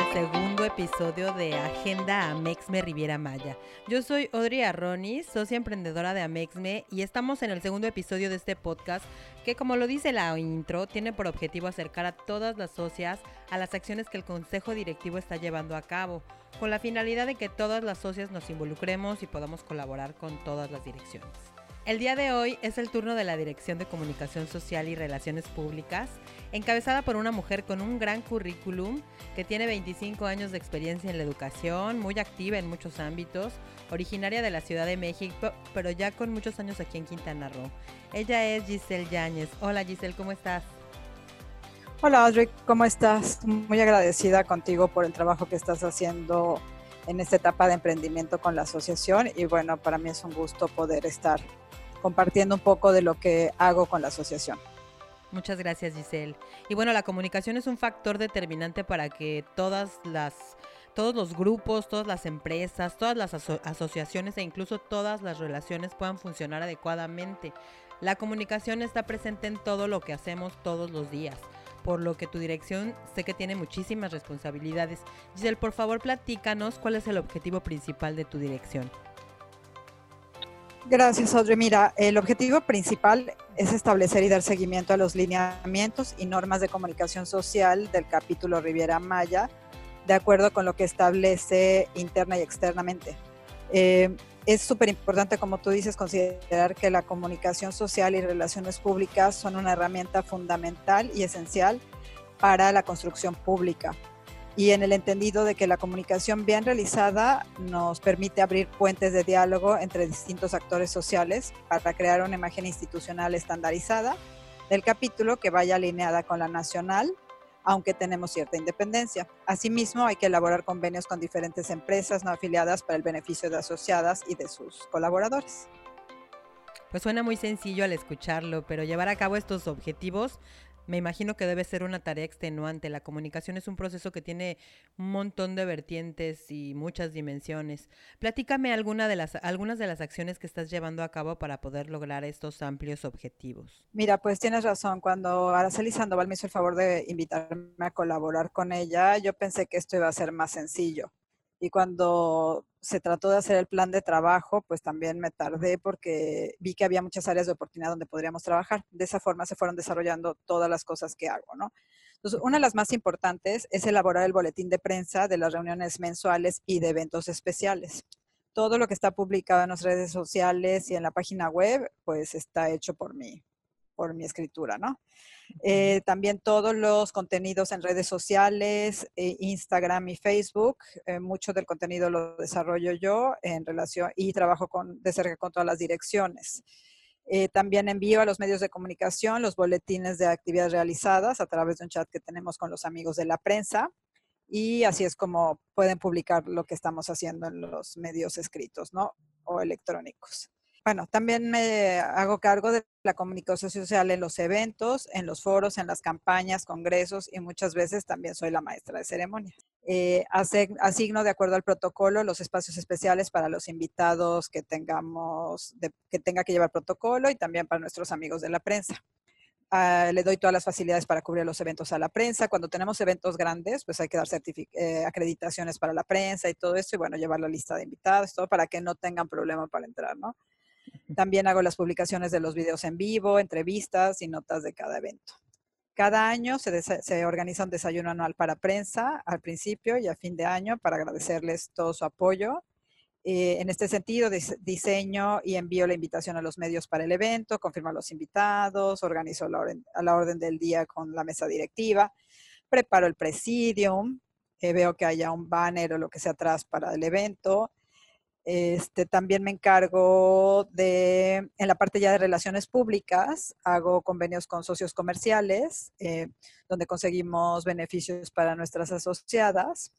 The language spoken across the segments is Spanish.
Al segundo episodio de Agenda Amexme Riviera Maya. Yo soy Audrey Arronis, socia emprendedora de Amexme y estamos en el segundo episodio de este podcast que como lo dice la intro, tiene por objetivo acercar a todas las socias a las acciones que el Consejo Directivo está llevando a cabo, con la finalidad de que todas las socias nos involucremos y podamos colaborar con todas las direcciones. El día de hoy es el turno de la Dirección de Comunicación Social y Relaciones Públicas, encabezada por una mujer con un gran currículum que tiene 25 años de experiencia en la educación, muy activa en muchos ámbitos, originaria de la Ciudad de México, pero ya con muchos años aquí en Quintana Roo. Ella es Giselle Yáñez. Hola Giselle, ¿cómo estás? Hola Audrey, ¿cómo estás? Muy agradecida contigo por el trabajo que estás haciendo en esta etapa de emprendimiento con la asociación y bueno, para mí es un gusto poder estar compartiendo un poco de lo que hago con la asociación. Muchas gracias, Giselle. Y bueno, la comunicación es un factor determinante para que todas las todos los grupos, todas las empresas, todas las asociaciones e incluso todas las relaciones puedan funcionar adecuadamente. La comunicación está presente en todo lo que hacemos todos los días, por lo que tu dirección sé que tiene muchísimas responsabilidades. Giselle, por favor, platícanos cuál es el objetivo principal de tu dirección. Gracias, Audrey. Mira, el objetivo principal es establecer y dar seguimiento a los lineamientos y normas de comunicación social del capítulo Riviera Maya, de acuerdo con lo que establece interna y externamente. Eh, es súper importante, como tú dices, considerar que la comunicación social y relaciones públicas son una herramienta fundamental y esencial para la construcción pública y en el entendido de que la comunicación bien realizada nos permite abrir puentes de diálogo entre distintos actores sociales para crear una imagen institucional estandarizada del capítulo que vaya alineada con la nacional, aunque tenemos cierta independencia. Asimismo, hay que elaborar convenios con diferentes empresas no afiliadas para el beneficio de asociadas y de sus colaboradores. Pues suena muy sencillo al escucharlo, pero llevar a cabo estos objetivos me imagino que debe ser una tarea extenuante. La comunicación es un proceso que tiene un montón de vertientes y muchas dimensiones. Platícame alguna algunas de las acciones que estás llevando a cabo para poder lograr estos amplios objetivos. Mira, pues tienes razón. Cuando Araceli Sandoval me hizo el favor de invitarme a colaborar con ella, yo pensé que esto iba a ser más sencillo. Y cuando se trató de hacer el plan de trabajo, pues también me tardé porque vi que había muchas áreas de oportunidad donde podríamos trabajar. De esa forma se fueron desarrollando todas las cosas que hago, ¿no? Entonces, una de las más importantes es elaborar el boletín de prensa de las reuniones mensuales y de eventos especiales. Todo lo que está publicado en las redes sociales y en la página web, pues está hecho por mí, por mi escritura, ¿no? Eh, también todos los contenidos en redes sociales, eh, Instagram y Facebook. Eh, mucho del contenido lo desarrollo yo en relación y trabajo con, de cerca con todas las direcciones. también envío a los medios de comunicación los boletines de actividades realizadas a través de un chat que tenemos con los amigos de la prensa. Y así es como pueden publicar lo que estamos haciendo en los medios escritos, ¿no? O electrónicos. Bueno, también me hago cargo de la comunicación social en los eventos, en los foros, en las campañas, congresos y muchas veces también soy la maestra de ceremonias. Eh, asigno de acuerdo al protocolo los espacios especiales para los invitados que tengamos, que tenga que llevar protocolo y también para nuestros amigos de la prensa. Ah, le doy todas las facilidades para cubrir los eventos a la prensa. Cuando tenemos eventos grandes, pues hay que dar eh, acreditaciones para la prensa y todo eso, y bueno, llevar la lista de invitados, todo para que no tengan problema para entrar, ¿no? También hago las publicaciones de los videos en vivo, entrevistas y notas de cada evento. Cada año se, organiza un desayuno anual para prensa al principio y a fin de año para agradecerles todo su apoyo. Eh, en este sentido, diseño y envío la invitación a los medios para el evento, confirmo a los invitados, organizo la a la orden del día con la mesa directiva, preparo el presidium, eh, veo que haya un banner o lo que sea atrás para el evento, Este, también me encargo de, en la parte ya de relaciones públicas, hago convenios con socios comerciales, eh, donde conseguimos beneficios para nuestras asociadas.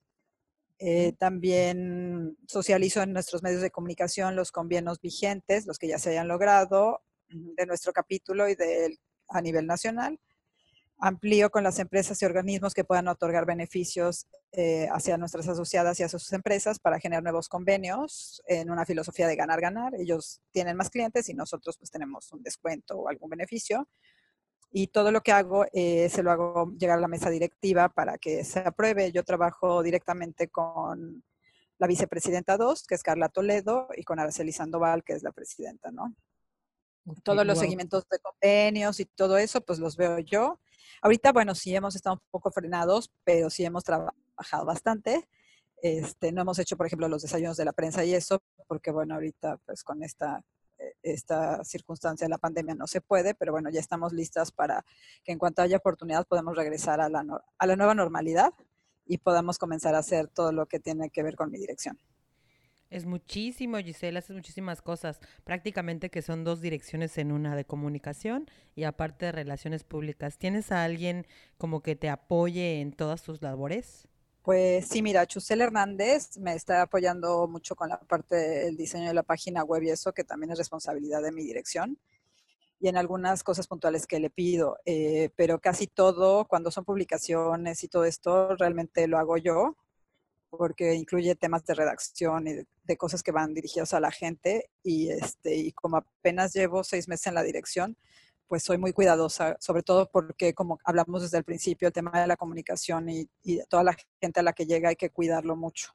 Eh, también socializo en nuestros medios de comunicación los convenios vigentes, los que ya se hayan logrado de nuestro capítulo y de, a nivel nacional amplío con las empresas y organismos que puedan otorgar beneficios eh, hacia nuestras asociadas y hacia sus empresas para generar nuevos convenios en una filosofía de ganar-ganar. Ellos tienen más clientes y nosotros pues tenemos un descuento o algún beneficio. Y todo lo que hago eh, se lo hago llegar a la mesa directiva para que se apruebe. Yo trabajo directamente con la vicepresidenta 2, que es Carla Toledo, y con Araceli Sandoval, que es la presidenta, ¿no? Todos los seguimientos de convenios y todo eso, pues los veo yo. Ahorita, bueno, sí hemos estado un poco frenados, pero sí hemos trabajado bastante. Este, no hemos hecho, por ejemplo, los desayunos de la prensa y eso, porque bueno, ahorita pues con esta, eh, esta circunstancia de la pandemia no se puede, pero bueno, ya estamos listas para que en cuanto haya oportunidad podamos regresar a la, a la nueva normalidad y podamos comenzar a hacer todo lo que tiene que ver con mi dirección. Es muchísimo, Gisela, haces muchísimas cosas. Prácticamente que son dos direcciones en una de comunicación y aparte de relaciones públicas. ¿Tienes a alguien como que te apoye en todas tus labores? Pues sí, mira, Chusel Hernández me está apoyando mucho con la parte del diseño de la página web y eso, que también es responsabilidad de mi dirección. Y en algunas cosas puntuales que le pido, eh, pero casi todo, cuando son publicaciones y todo esto, realmente lo hago yo porque incluye temas de redacción y de, cosas que van dirigidas a la gente. Y, este, y como apenas llevo seis meses en la dirección, pues soy muy cuidadosa, sobre todo porque como hablamos desde el principio, el tema de la comunicación y, y toda la gente a la que llega hay que cuidarlo mucho.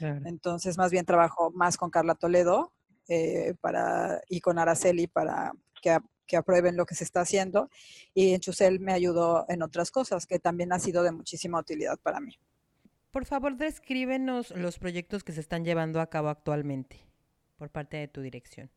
Entonces, más bien trabajo más con Carla Toledo eh, para, y con Araceli para que, que, aprueben lo que se está haciendo. Y en Chusel me ayudó en otras cosas que también ha sido de muchísima utilidad para mí. Por favor, descríbenos los proyectos que se están llevando a cabo actualmente por parte de tu dirección.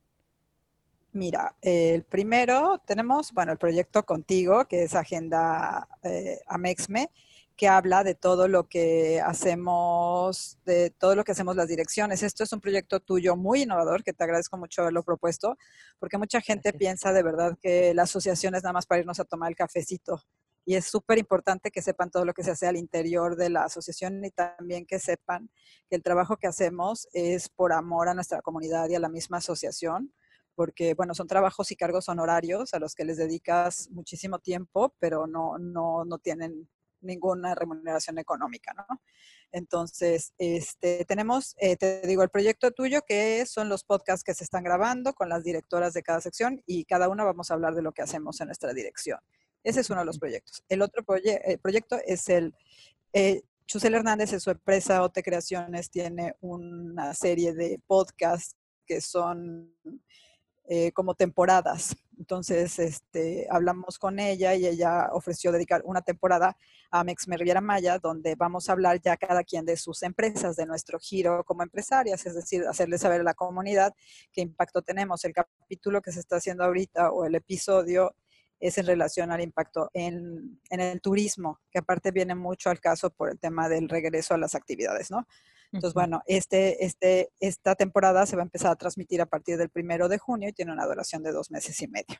Mira, el primero tenemos, bueno, el proyecto contigo, que es Agenda eh, Amexme, que habla de todo lo que hacemos, de todo lo que hacemos las direcciones. Esto es un proyecto tuyo muy innovador, que te agradezco mucho haberlo propuesto, porque mucha gente piensa de verdad que la asociación es nada más para irnos a tomar el cafecito y es súper importante que sepan todo lo que se hace al interior de la asociación y también que sepan que el trabajo que hacemos es por amor a nuestra comunidad y a la misma asociación, porque, bueno, son trabajos y cargos honorarios a los que les dedicas muchísimo tiempo, pero no, no, no tienen ninguna remuneración económica, ¿no? Entonces, este, tenemos, eh, te digo, el proyecto tuyo, que son los podcasts que se están grabando con las directoras de cada sección y cada una vamos a hablar de lo que hacemos en nuestra dirección. Ese es uno de los proyectos. El otro eh, proyecto es el... Eh, Chusel Hernández en su empresa OT Creaciones tiene una serie de podcasts que son eh, como temporadas. Entonces, este, hablamos con ella y ella ofreció dedicar una temporada a Mex Riviera Maya, donde vamos a hablar ya cada quien de sus empresas, de nuestro giro como empresarias, es decir, hacerle saber a la comunidad qué impacto tenemos. El capítulo que se está haciendo ahorita o el episodio es en relación al impacto en, el turismo, que aparte viene mucho al caso por el tema del regreso a las actividades, ¿no? Entonces, bueno, este, este, esta temporada se va a empezar a transmitir a partir del primero de junio y tiene una duración de dos meses y medio.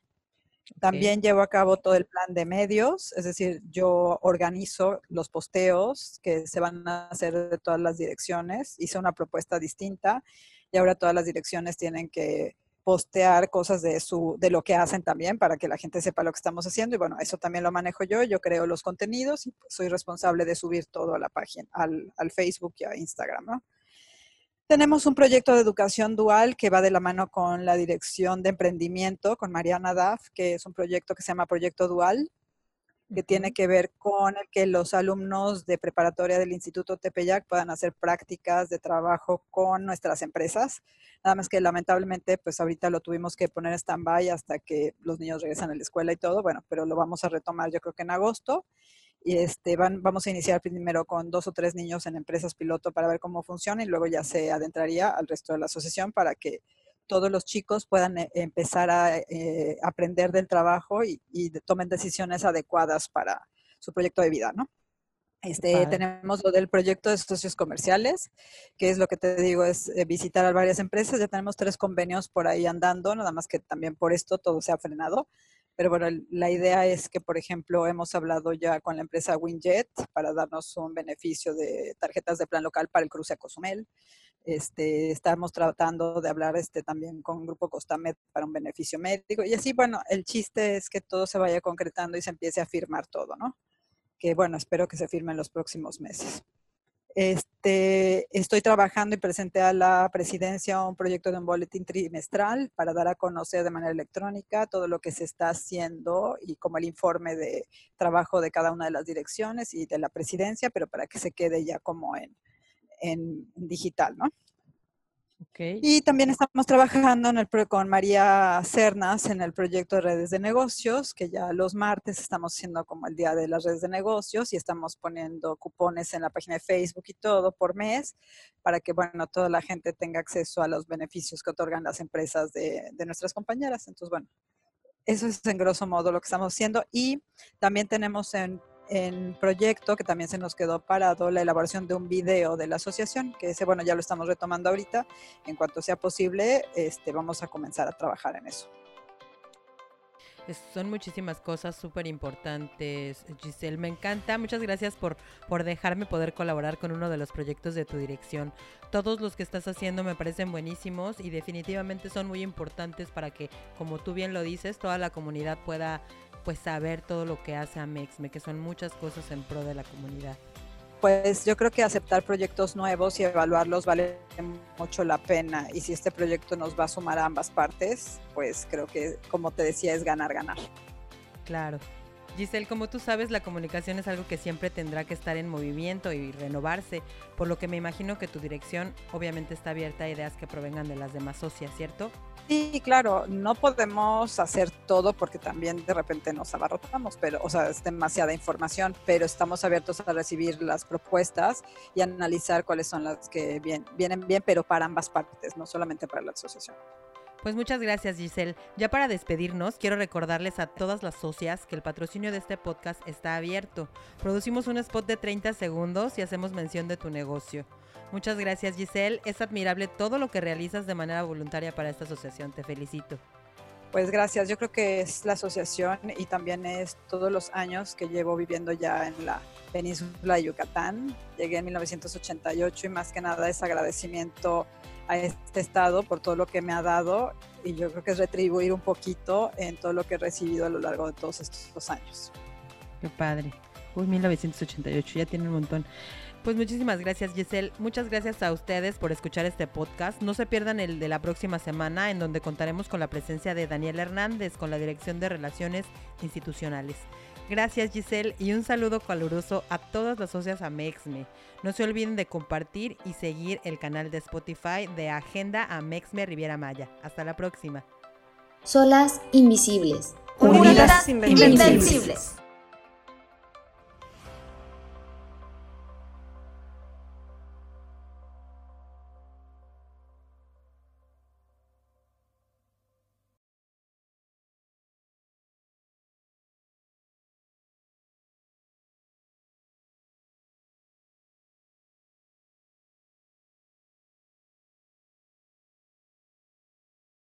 También llevo a cabo todo el plan de medios, es decir, yo organizo los posteos que se van a hacer de todas las direcciones. Hice una propuesta distinta y ahora todas las direcciones tienen que postear cosas de, su, de lo que hacen también para que la gente sepa lo que estamos haciendo. Y bueno, eso también lo manejo yo. Yo creo los contenidos y pues, soy responsable de subir todo a la página, al, al Facebook y a Instagram. Tenemos un proyecto de educación dual que va de la mano con la dirección de emprendimiento, con Mariana Daff, que es un proyecto que se llama Proyecto Dual, que tiene que ver con el que los alumnos de preparatoria del Instituto Tepeyac puedan hacer prácticas de trabajo con nuestras empresas. Nada más que lamentablemente, pues ahorita lo tuvimos que poner stand-by hasta que los niños regresan a la escuela y todo, bueno, pero lo vamos a retomar yo creo que en agosto. Y este, van, vamos a iniciar primero con dos o tres niños en empresas piloto para ver cómo funciona y luego ya se adentraría al resto de la asociación para que todos los chicos puedan eh, empezar a eh, aprender del trabajo y, tomen decisiones adecuadas para su proyecto de vida, ¿no? Este, tenemos lo del proyecto de socios comerciales, que es lo que te digo, es eh, visitar a varias empresas. Ya tenemos tres convenios por ahí andando, nada más que también por esto todo se ha frenado. Pero bueno, la idea es que, por ejemplo, hemos hablado ya con la empresa Winjet para darnos un beneficio de tarjetas de plan local para el cruce a Cozumel. Este, estamos tratando de hablar este, también con el Grupo Costamed para un beneficio médico. Y así, bueno, el chiste es que todo se vaya concretando y se empiece a firmar todo, ¿no? que bueno, espero que se firme en los próximos meses. Este, estoy trabajando y presenté a la presidencia un proyecto de un boletín trimestral para dar a conocer de manera electrónica todo lo que se está haciendo y como el informe de trabajo de cada una de las direcciones y de la presidencia, pero para que se quede ya como en, en digital, ¿no? Y también estamos trabajando en el, con María Cernas en el proyecto de redes de negocios, que ya los martes estamos haciendo como el día de las redes de negocios y estamos poniendo cupones en la página de Facebook y todo por mes para que, bueno, toda la gente tenga acceso a los beneficios que otorgan las empresas de, de nuestras compañeras. Entonces, bueno, eso es en grosso modo lo que estamos haciendo. Y también tenemos en en proyecto que también se nos quedó parado la elaboración de un video de la asociación, que ese, bueno, ya lo estamos retomando ahorita. En cuanto sea posible, este, vamos a comenzar a trabajar en eso. son muchísimas cosas súper importantes, Giselle. Me encanta. Muchas gracias por, por dejarme poder colaborar con uno de los proyectos de tu dirección. Todos los que estás haciendo me parecen buenísimos y definitivamente son muy importantes para que, como tú bien lo dices, toda la comunidad pueda pues saber todo lo que hace Amexme, que son muchas cosas en pro de la comunidad. Pues yo creo que aceptar proyectos nuevos y evaluarlos vale mucho la pena. Y si este proyecto nos va a sumar a ambas partes, pues creo que, como te decía, es ganar, ganar. Claro. Giselle, como tú sabes, la comunicación es algo que siempre tendrá que estar en movimiento y renovarse, por lo que me imagino que tu dirección obviamente está abierta a ideas que provengan de las demás socias, ¿cierto? Sí, claro, no podemos hacer todo porque también de repente nos abarrotamos, pero, o sea, es demasiada información, pero estamos abiertos a recibir las propuestas y analizar cuáles son las que vienen bien, pero para ambas partes, no solamente para la asociación. Pues muchas gracias Giselle. Ya para despedirnos, quiero recordarles a todas las socias que el patrocinio de este podcast está abierto. Producimos un spot de 30 segundos y hacemos mención de tu negocio. Muchas gracias Giselle, es admirable todo lo que realizas de manera voluntaria para esta asociación, te felicito. Pues gracias, yo creo que es la asociación y también es todos los años que llevo viviendo ya en la península de Yucatán. Llegué en 1988 y más que nada es agradecimiento a este estado por todo lo que me ha dado y yo creo que es retribuir un poquito en todo lo que he recibido a lo largo de todos estos años. Qué padre. Uy, 1988, ya tiene un montón. Pues muchísimas gracias Giselle, muchas gracias a ustedes por escuchar este podcast. No se pierdan el de la próxima semana en donde contaremos con la presencia de Daniel Hernández con la Dirección de Relaciones Institucionales. Gracias Giselle y un saludo caluroso a todas las socias Amexme. No se olviden de compartir y seguir el canal de Spotify de Agenda Amexme Riviera Maya. Hasta la próxima. Solas invisibles. Unidas, invencibles.